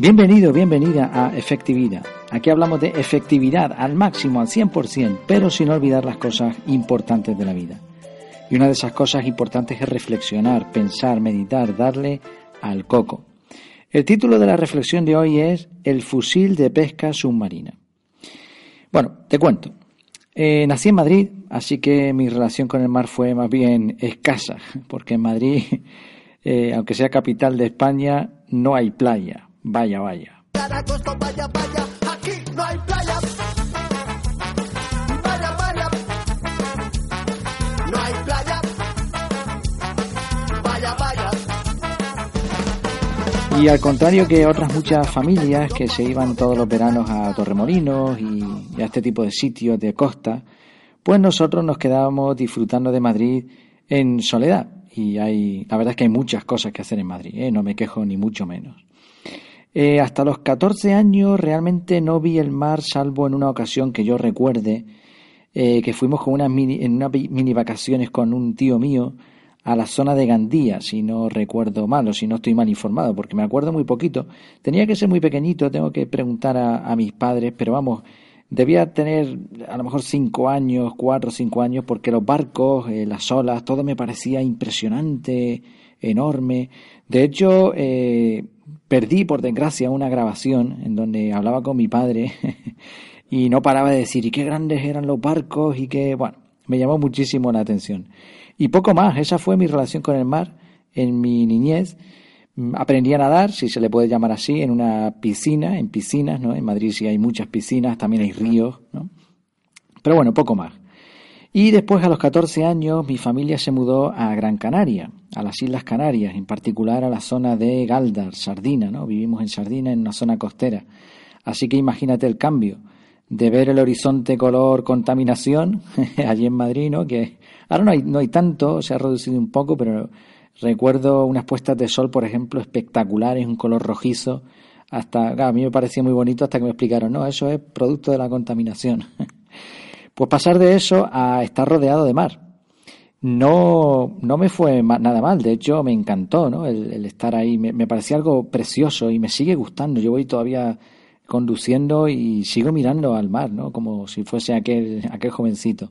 Bienvenido, bienvenida a Efectividad. Aquí hablamos de efectividad al máximo, al 100%, pero sin olvidar las cosas importantes de la vida. Y una de esas cosas importantes es reflexionar, pensar, meditar, darle al coco. El título de la reflexión de hoy es El fusil de pesca submarina. Bueno, te cuento. Eh, nací en Madrid, así que mi relación con el mar fue más bien escasa, porque en Madrid, eh, aunque sea capital de España, no hay playa. Vaya, vaya. vaya, vaya, aquí no hay playa. Vaya, vaya. No hay playa. Vaya, vaya. Y al contrario que otras muchas familias que se iban todos los veranos a Torremolinos y, a este tipo de sitios de costa, pues nosotros nos quedábamos disfrutando de Madrid en soledad. Y hay, la verdad es que hay muchas cosas que hacer en Madrid, ¿eh? no me quejo ni mucho menos. Eh, hasta los 14 años realmente no vi el mar salvo en una ocasión que yo recuerde, eh, que fuimos con mini, en unas mini vacaciones con un tío mío a la zona de Gandía, si no recuerdo mal o si no estoy mal informado, porque me acuerdo muy poquito. Tenía que ser muy pequeñito, tengo que preguntar a, mis padres, pero vamos, debía tener a lo mejor cinco años, cuatro o cinco años, porque los barcos, eh, las olas, todo me parecía impresionante, enorme. De hecho, eh, perdí por desgracia una grabación en donde hablaba con mi padre y no paraba de decir y qué grandes eran los barcos y que, bueno, me llamó muchísimo la atención. Y poco más, esa fue mi relación con el mar en mi niñez. Aprendí a nadar, si se le puede llamar así, en una piscina, en piscinas, ¿no? En Madrid sí hay muchas piscinas, también hay ríos, ¿no? Pero bueno, poco más. Y después, a los 14 años, mi familia se mudó a Gran Canaria, a las Islas Canarias, en particular a la zona de Galdar, Sardina, ¿no? Vivimos en Sardina, en una zona costera. Así que imagínate el cambio de ver el horizonte color contaminación allí en Madrid, ¿no? Que ahora no hay, no hay tanto, se ha reducido un poco, pero recuerdo unas puestas de sol, por ejemplo, espectaculares, un color rojizo. Hasta, a mí me parecía muy bonito hasta que me explicaron, no, eso es producto de la contaminación. Pues pasar de eso a estar rodeado de mar. No, no me fue nada mal, de hecho me encantó ¿no? el, estar ahí, me, parecía algo precioso y me sigue gustando. Yo voy todavía conduciendo y sigo mirando al mar, ¿no? como si fuese aquel, aquel jovencito.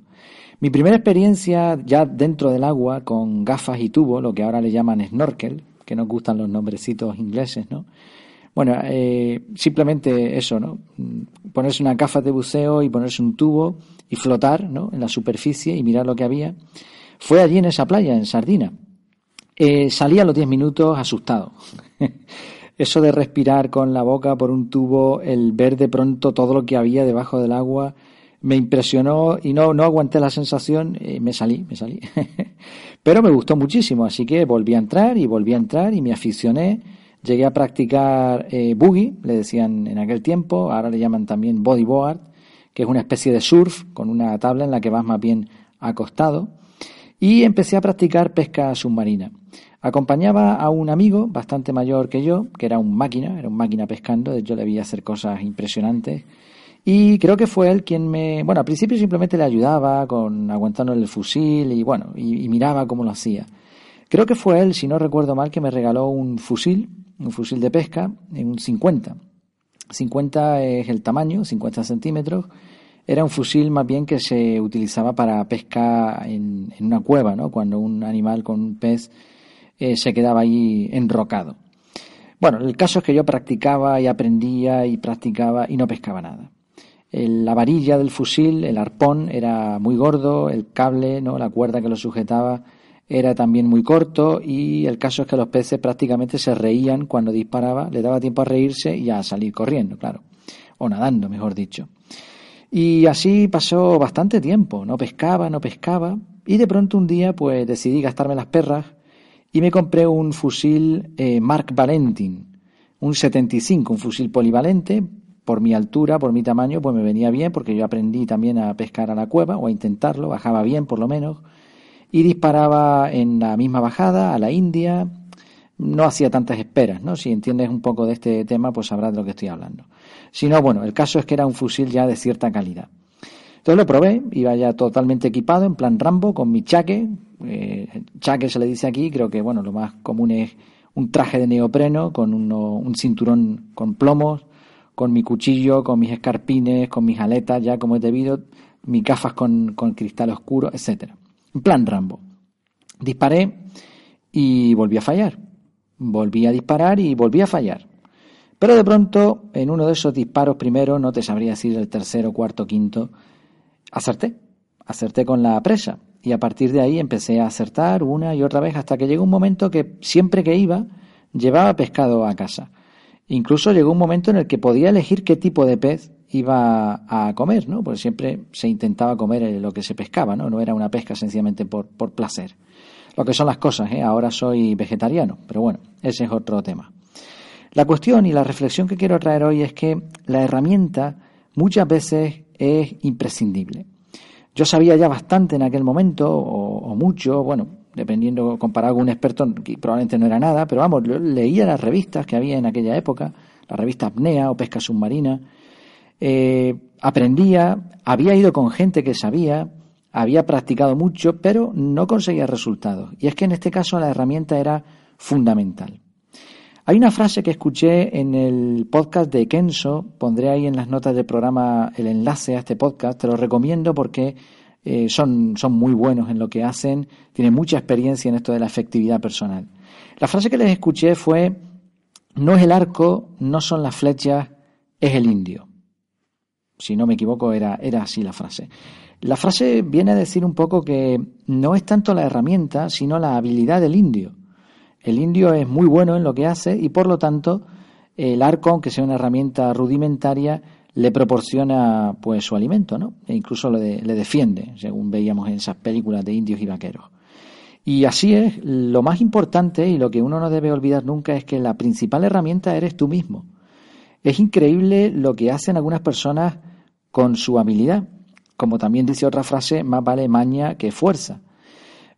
Mi primera experiencia ya dentro del agua con gafas y tubo, lo que ahora le llaman snorkel, que nos gustan los nombrecitos ingleses, ¿no? Bueno, eh, simplemente eso, ¿no? Ponerse una gafa de buceo y ponerse un tubo y flotar, ¿no? En la superficie y mirar lo que había. Fue allí en esa playa, en Sardina. Eh, salí a los 10 minutos asustado. eso de respirar con la boca por un tubo, el ver de pronto todo lo que había debajo del agua, me impresionó y no, no aguanté la sensación, eh, me salí, me salí. Pero me gustó muchísimo, así que volví a entrar y volví a entrar y me aficioné Llegué a practicar eh, boogie, le decían en aquel tiempo, ahora le llaman también bodyboard, que es una especie de surf con una tabla en la que vas más bien acostado. Y empecé a practicar pesca submarina. Acompañaba a un amigo bastante mayor que yo, que era un máquina, era un máquina pescando, hecho le vi hacer cosas impresionantes. Y creo que fue él quien me, bueno, al principio simplemente le ayudaba con aguantando el fusil y bueno, y miraba cómo lo hacía. Creo que fue él, si no recuerdo mal, que me regaló un fusil un fusil de pesca en un 50. 50 es el tamaño, 50 centímetros. Era un fusil más bien que se utilizaba para pesca en, una cueva, ¿no? cuando un animal con un pez eh, se quedaba ahí enrocado. Bueno, el caso es que yo practicaba y aprendía y practicaba y no pescaba nada. La varilla del fusil, el arpón, era muy gordo, el cable, ¿no? la cuerda que lo sujetaba era también muy corto y el caso es que los peces prácticamente se reían cuando disparaba, le daba tiempo a reírse y a salir corriendo, claro, o nadando, mejor dicho. Y así pasó bastante tiempo, no pescaba, no pescaba, y de pronto un día pues decidí gastarme las perras y me compré un fusil eh, Mark Valentin, un 75, un fusil polivalente, por mi altura, por mi tamaño, pues me venía bien porque yo aprendí también a pescar a la cueva o a intentarlo, bajaba bien por lo menos y disparaba en la misma bajada a la India. No hacía tantas esperas, ¿no? Si entiendes un poco de este tema, pues sabrás de lo que estoy hablando. Si no, bueno, el caso es que era un fusil ya de cierta calidad. Entonces lo probé, iba ya totalmente equipado, en plan Rambo, con mi chaque. Eh, chaque se le dice aquí, creo que bueno, lo más común es un traje de neopreno con un cinturón con plomos, con mi cuchillo, con mis escarpines, con mis aletas ya como es debido, mis gafas con, con cristal oscuro, etcétera. En plan Rambo. Disparé y volví a fallar. Volví a disparar y volví a fallar. Pero de pronto, en uno de esos disparos primero, no te sabría decir el tercero, cuarto, quinto, acerté. Acerté con la presa. Y a partir de ahí empecé a acertar una y otra vez hasta que llegó un momento que siempre que iba, llevaba pescado a casa. Incluso llegó un momento en el que podía elegir qué tipo de pez iba a comer, ¿no? Porque siempre se intentaba comer lo que se pescaba, ¿no? No era una pesca sencillamente por, por placer. Lo que son las cosas, ¿eh? Ahora soy vegetariano, pero bueno, ese es otro tema. La cuestión y la reflexión que quiero traer hoy es que la herramienta muchas veces es imprescindible. Yo sabía ya bastante en aquel momento, o, mucho, bueno, dependiendo, comparado con un experto, que probablemente no era nada, pero vamos, leía las revistas que había en aquella época, la revista Apnea o Pesca Submarina, eh, aprendía, había ido con gente que sabía, había practicado mucho, pero no conseguía resultados. Y es que en este caso la herramienta era fundamental. Hay una frase que escuché en el podcast de Kenso, pondré ahí en las notas del programa el enlace a este podcast, te lo recomiendo porque eh, son, son muy buenos en lo que hacen, tienen mucha experiencia en esto de la efectividad personal. La frase que les escuché fue, no es el arco, no son las flechas, es el indio. Si no me equivoco, era, era así la frase. La frase viene a decir un poco que no es tanto la herramienta, sino la habilidad del indio. El indio es muy bueno en lo que hace y por lo tanto el arco, aunque sea una herramienta rudimentaria, le proporciona pues su alimento, ¿no? E incluso le, le defiende, según veíamos en esas películas de indios y vaqueros. Y así es, lo más importante y lo que uno no debe olvidar nunca es que la principal herramienta eres tú mismo. Es increíble lo que hacen algunas personas con su habilidad. Como también dice otra frase, más vale maña que fuerza.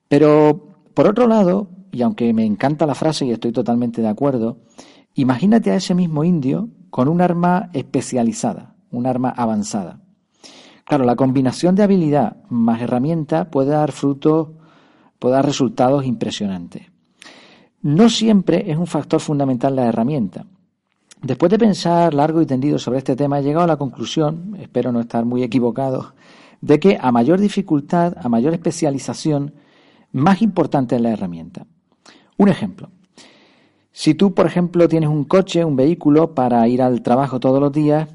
Pero, por otro lado, y aunque me encanta la frase y estoy totalmente de acuerdo, imagínate a ese mismo indio con un arma especializada, un arma avanzada. Claro, la combinación de habilidad más herramienta puede dar frutos, puede dar resultados impresionantes. No siempre es un factor fundamental la herramienta. Después de pensar largo y tendido sobre este tema, he llegado a la conclusión, espero no estar muy equivocado, de que a mayor dificultad, a mayor especialización, más importante es la herramienta. Un ejemplo. Si tú, por ejemplo, tienes un coche, un vehículo para ir al trabajo todos los días,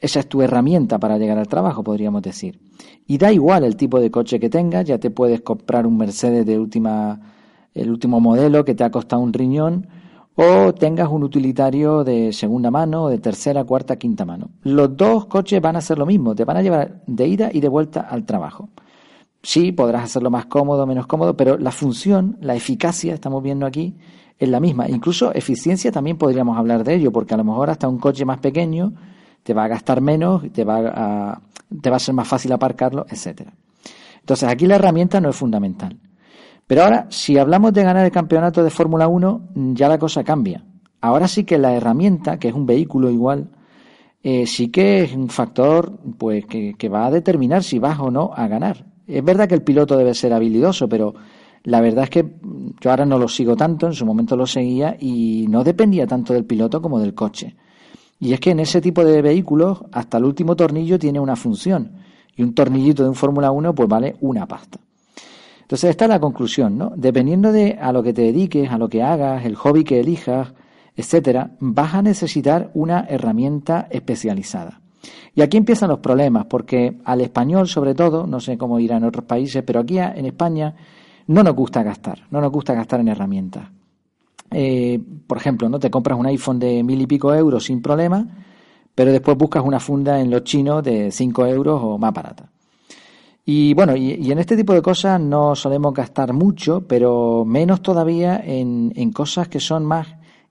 esa es tu herramienta para llegar al trabajo, podríamos decir. Y da igual el tipo de coche que tengas, ya te puedes comprar un Mercedes de última, el último modelo que te ha costado un riñón, o tengas un utilitario de segunda mano, o de tercera, cuarta, quinta mano. Los dos coches van a hacer lo mismo, te van a llevar de ida y de vuelta al trabajo. Sí, podrás hacerlo más cómodo, menos cómodo, pero la función, la eficacia, estamos viendo aquí, es la misma. Incluso eficiencia también podríamos hablar de ello, porque a lo mejor hasta un coche más pequeño te va a gastar menos, te va a, te va a ser más fácil aparcarlo, etcétera. Entonces aquí la herramienta no es fundamental. Pero ahora, si hablamos de ganar el campeonato de Fórmula 1, ya la cosa cambia. Ahora sí que la herramienta, que es un vehículo igual, eh, sí que es un factor pues que, que va a determinar si vas o no a ganar. Es verdad que el piloto debe ser habilidoso, pero la verdad es que yo ahora no lo sigo tanto, en su momento lo seguía y no dependía tanto del piloto como del coche. Y es que en ese tipo de vehículos hasta el último tornillo tiene una función y un tornillito de un Fórmula 1 pues vale una pasta. Entonces esta es la conclusión, ¿no? Dependiendo de a lo que te dediques, a lo que hagas, el hobby que elijas, etcétera, vas a necesitar una herramienta especializada. Y aquí empiezan los problemas, porque al español, sobre todo, no sé cómo irá en otros países, pero aquí en España no nos gusta gastar, no nos gusta gastar en herramientas. Eh, por ejemplo, no te compras un iPhone de mil y pico euros sin problema, pero después buscas una funda en los chinos de cinco euros o más barata. Y bueno, y, en este tipo de cosas no solemos gastar mucho, pero menos todavía en, en cosas que son más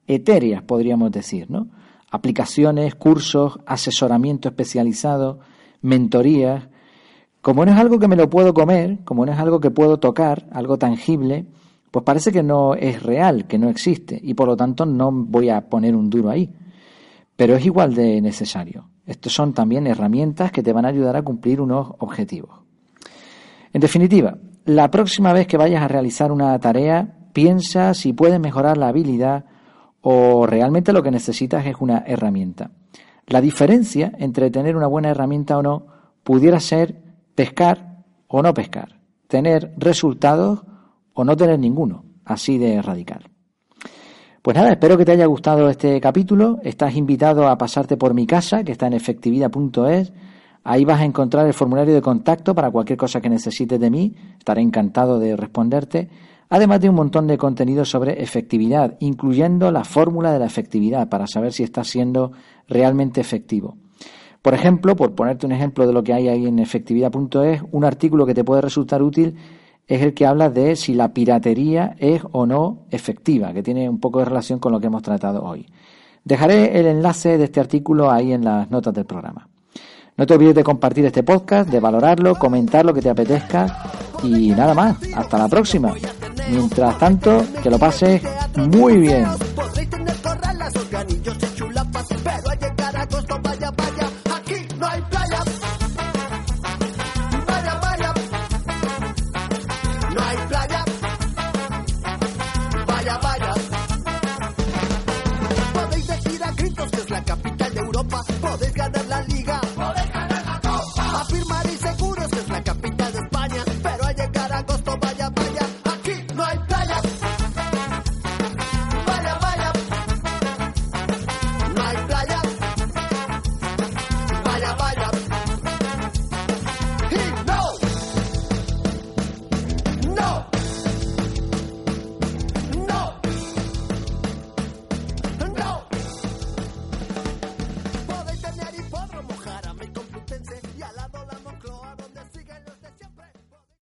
etéreas, podríamos decir, ¿no? Aplicaciones, cursos, asesoramiento especializado, mentorías. Como no es algo que me lo puedo comer, como no es algo que puedo tocar, algo tangible, pues parece que no es real, que no existe, y por lo tanto no voy a poner un duro ahí. Pero es igual de necesario. Estos son también herramientas que te van a ayudar a cumplir unos objetivos. En definitiva, la próxima vez que vayas a realizar una tarea, piensa si puedes mejorar la habilidad o realmente lo que necesitas es una herramienta. La diferencia entre tener una buena herramienta o no pudiera ser pescar o no pescar, tener resultados o no tener ninguno, así de radical. Pues nada, espero que te haya gustado este capítulo. Estás invitado a pasarte por mi casa, que está en efectividad.es. Ahí vas a encontrar el formulario de contacto para cualquier cosa que necesites de mí. Estaré encantado de responderte. Además de un montón de contenido sobre efectividad, incluyendo la fórmula de la efectividad para saber si estás siendo realmente efectivo. Por ejemplo, por ponerte un ejemplo de lo que hay ahí en efectividad.es, un artículo que te puede resultar útil es el que habla de si la piratería es o no efectiva, que tiene un poco de relación con lo que hemos tratado hoy. Dejaré el enlace de este artículo ahí en las notas del programa. No te olvides de compartir este podcast, de valorarlo, comentar lo que te apetezca y nada más. Hasta la próxima. Mientras tanto, que lo pases muy bien. Pero llegar a agosto, vaya, vaya, aquí no hay playa.